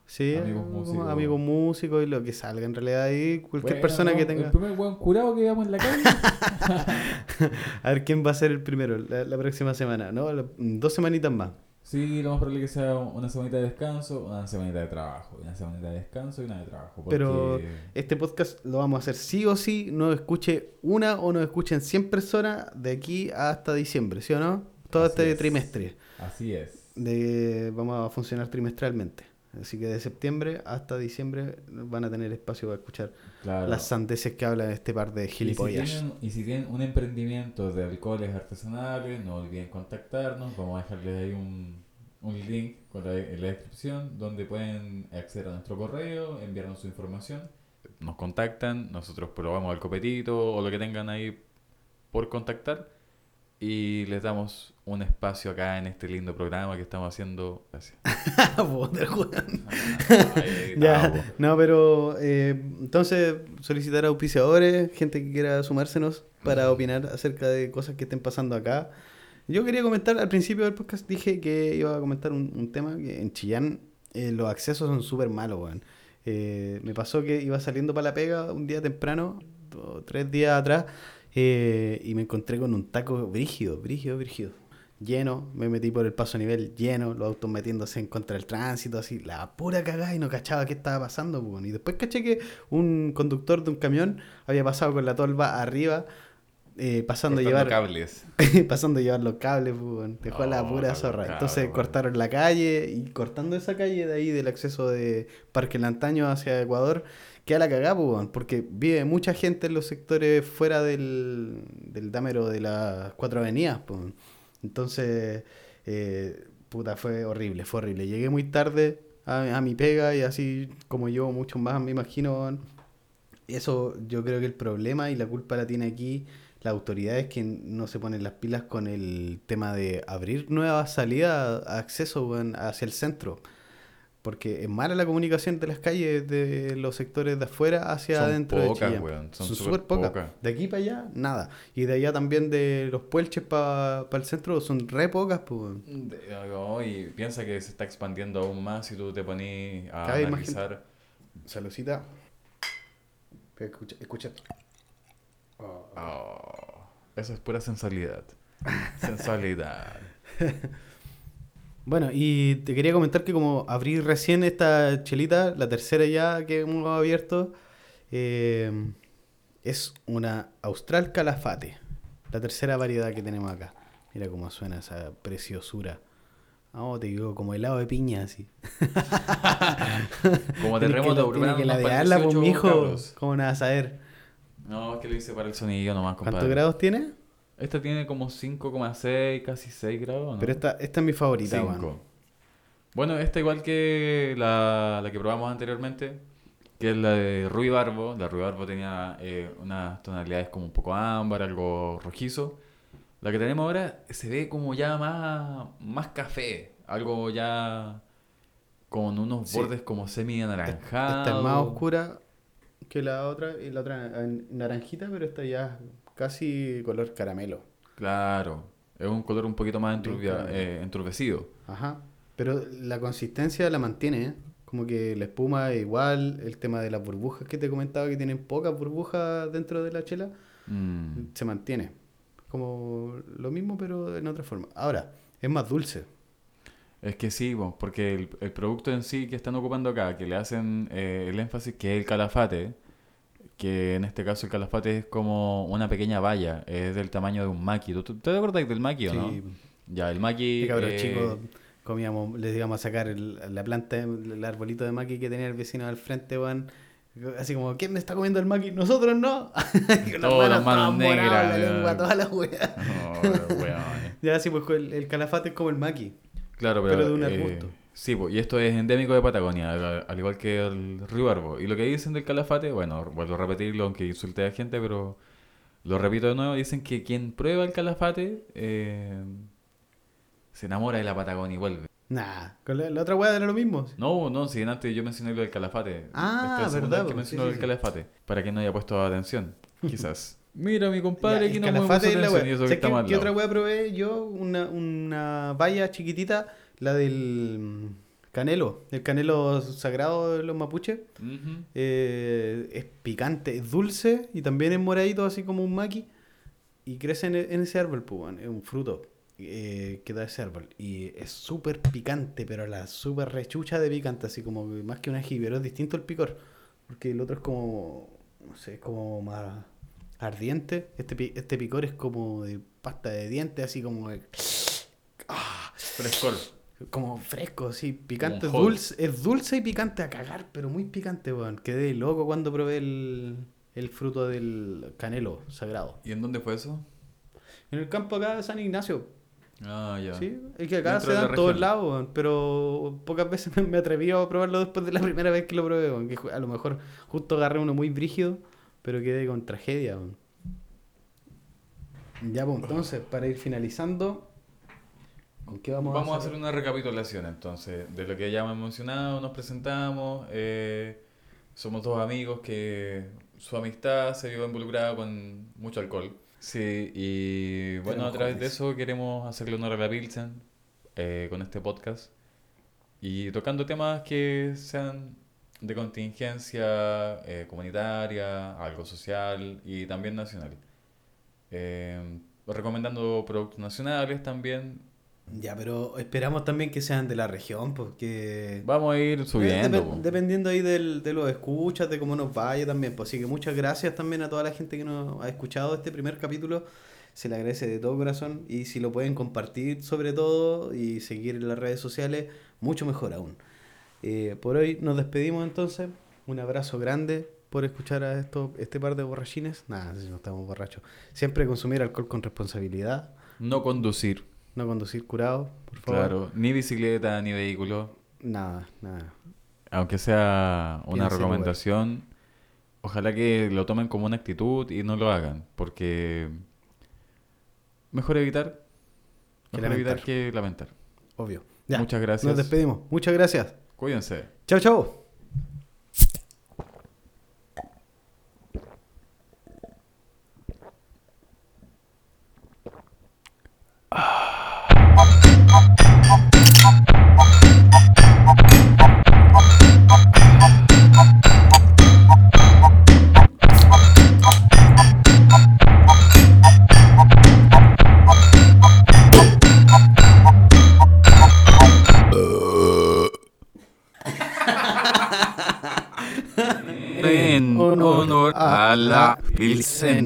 Sí, Amigos músicos. amigos músicos y lo que salga en realidad ahí. Cualquier Bueno, persona que El tenga. primer buen curado que veamos en la calle. A ver quién va a ser el primero la, la próxima semana, ¿no? La- Dos semanitas más. Sí, lo más probable que sea una semanita de descanso, una semanita de trabajo, una semanita de descanso y una de trabajo. Pero porque- este podcast lo vamos a hacer sí o sí, no escuche una o no escuchen 100 personas de aquí hasta diciembre, ¿sí o no? Todo Así este es. trimestre. Así es. De, vamos a funcionar trimestralmente. Así que de septiembre hasta diciembre van a tener espacio para escuchar Claro. las sandeces que hablan este par de Y si, gilipollas. tienen, y si tienen un emprendimiento de alcoholes artesanales, no olviden contactarnos. Vamos a dejarles ahí un, un link con la- en la descripción donde pueden acceder a nuestro correo, enviarnos su información. Nos contactan, nosotros probamos el copetito o lo que tengan ahí por contactar y les damos un espacio acá en este lindo programa que estamos haciendo. Gracias. Ay, Ya, no, pero eh, entonces solicitar auspiciadores, gente que quiera sumársenos para opinar acerca de cosas que estén pasando acá. Yo quería comentar, al principio del podcast dije que iba a comentar un, un tema que en Chillán eh, los accesos son súper malos, weón. Eh, me pasó que iba saliendo para la pega un día temprano, tres días atrás, eh, y me encontré con un taco brígido, brígido, brígido. Lleno, me metí por el paso a nivel lleno, los autos metiéndose en contra del tránsito, así, la pura cagada y no cachaba qué estaba pasando, pues. Y después caché que un conductor de un camión había pasado con la tolva arriba, eh, pasando a llevar cables. pasando a llevar los cables, pues, dejó a la Oh, pura zorra. Entonces cortaron la calle y cortando esa calle de ahí del acceso de Parque Lantaño hacia Ecuador, queda la cagada, pues, porque vive mucha gente en los sectores fuera del, del dámero de las cuatro avenidas. pues. Entonces, eh, puta, fue horrible, fue horrible. Llegué muy tarde a, a mi pega y así como yo, muchos más, me imagino. Eso yo creo que el problema y la culpa la tiene aquí la autoridad es que no se ponen las pilas con el tema de abrir nuevas salidas, a acceso hacia el centro. Porque es mala la comunicación de las calles de los sectores de afuera hacia Son adentro pocas, de Chillán. weón, son súper pocas. De aquí para allá, nada. Y de allá también de los puelches para el centro son re pocas, pues. y piensa que se está expandiendo aún más si tú te pones a Cada analizar. Saludcita. Escucha, escucha. Oh, eso es pura sensualidad. sensualidad. Bueno, y te quería comentar que como abrí recién esta chelita, la tercera ya que hemos abierto, eh, es una Austral Calafate, la tercera variedad que tenemos acá. Mira cómo suena esa preciosura. Ah, te digo, como helado de piña, así. Como terremoto urbano. tenés que ladearla, pues, mijo. ¿Cómo no vas a saber? No, es que lo hice para el sonidillo nomás, compadre. ¿Cuántos grados tiene? Esta tiene como 5,6, casi 6 grados, ¿no? Pero esta, esta es mi favorita, Cinco. weón. Bueno, esta igual que la, la que probamos anteriormente, que es la de Rui Barbo. La Rui Barbo tenía eh, unas tonalidades como un poco ámbar, algo rojizo. La que tenemos ahora se ve como ya más, más café, algo ya con unos Sí. bordes como semi anaranjados. Esta es más oscura que la otra, la otra naranjita, pero esta ya casi color caramelo. Claro, es un color un poquito más enturbia- eh, enturbecido. Ajá. Pero la consistencia la mantiene, ¿eh? Como que la espuma es igual, el tema de las burbujas que te comentaba que tienen pocas burbujas dentro de la chela, Mm. se mantiene. Como lo mismo, pero en otra forma. Ahora, es más dulce. Es que sí, po, porque el, el producto en sí que están ocupando acá, que le hacen eh, el énfasis que es el calafate, que en este caso el calafate es como una pequeña valla, es del tamaño de un maqui. ¿Tú, tú- te acuerdas del maqui o no? Sí. Ya, el maqui... Cabrón eh, chico comíamos, les íbamos a sacar el- la planta, el arbolito de maqui que tenía el vecino al frente, weón. Así como, ¿quién me está comiendo el maqui? Nosotros no. Con Todas las manos negras, la lengua, toda la wea. No. Ya, sí, pues el, el calafate es como el maqui. Claro, pero, Pero de un eh, arbusto. sí, pues, y esto es endémico de Patagonia, al, al igual que el río Arbo. Y lo que dicen del calafate, bueno, vuelvo a repetirlo aunque insulte a gente, pero lo repito de nuevo, dicen que quien prueba el calafate eh, se enamora de la Patagonia y vuelve. Nah, con la, la otra wea era lo mismo. No, no, si antes yo mencioné lo del calafate. Ah, Esta es la verdad, que po, menciono sí, sí, sí. calafate. Para que no haya puesto atención, quizás. Mira, mi compadre Ya, aquí no me puso la atención wea. y eso que ¿Sabes está qué, mal. qué otra wea probé yo? Una, una valla chiquitita, la del canelo, el canelo sagrado de los mapuches. Eh, es picante, es dulce y también es moradito, así como un maqui. Y crece en, en ese árbol, pues, es un fruto eh, que da ese árbol. Y es súper picante, pero la súper rechucha de picante, así como que más que un ají, pero es distinto el picor. Porque el otro es como, no sé, es como más ardiente. Este, este picor es como de pasta de dientes, así como de- Frescor. como fresco, sí, picante, Como un hot. dulce, es dulce y picante a cagar, pero muy picante, weón. Quedé loco cuando probé el, el fruto del canelo sagrado. ¿Y en dónde fue eso? En el campo acá de San Ignacio, Ah, ya. sí, es que acá Dentro se de da la todos lados, weón, pero pocas veces me, atreví a probarlo después de la primera vez que lo probé, weón, que a lo mejor justo agarré uno muy brígido, pero quedé con tragedia. Ya, pues entonces, para ir finalizando, ¿con qué vamos, Vamos a hacer? hacer una recapitulación entonces de lo que ya hemos mencionado, nos presentamos, eh, somos dos amigos que su amistad se vio involucrada con mucho alcohol. Sí, y bueno, a través de eso queremos hacerle honor a la Pilsen eh, con este podcast y tocando temas que sean de contingencia eh, comunitaria, algo social y también nacional. Eh, recomendando productos nacionales también, Ya, pero esperamos también que sean de la región, porque... Vamos a ir subiendo. Dep- po. dependiendo ahí del, de los escuchas, de cómo nos vaya también. Pues así que muchas gracias también a toda la gente que nos ha escuchado este primer capítulo. Se le agradece de todo corazón. Y si lo pueden compartir sobre todo y seguir en las redes sociales, mucho mejor aún. Eh, por hoy nos despedimos entonces. Un abrazo grande por escuchar a esto, este par de borrachines. Nada, si no estamos borrachos. Siempre consumir alcohol con responsabilidad. No conducir, No conducir curado, por favor. claro, ni bicicleta ni vehículo, Nada, nada. aunque sea una Piénselo, recomendación, ojalá que lo tomen como una actitud y no lo hagan, porque mejor evitar, Que mejor evitar lamentar. que lamentar. Obvio. Ya, Muchas gracias. Nos despedimos. Muchas gracias. Cuídense. Chao, chao. Honor a la Pilsen.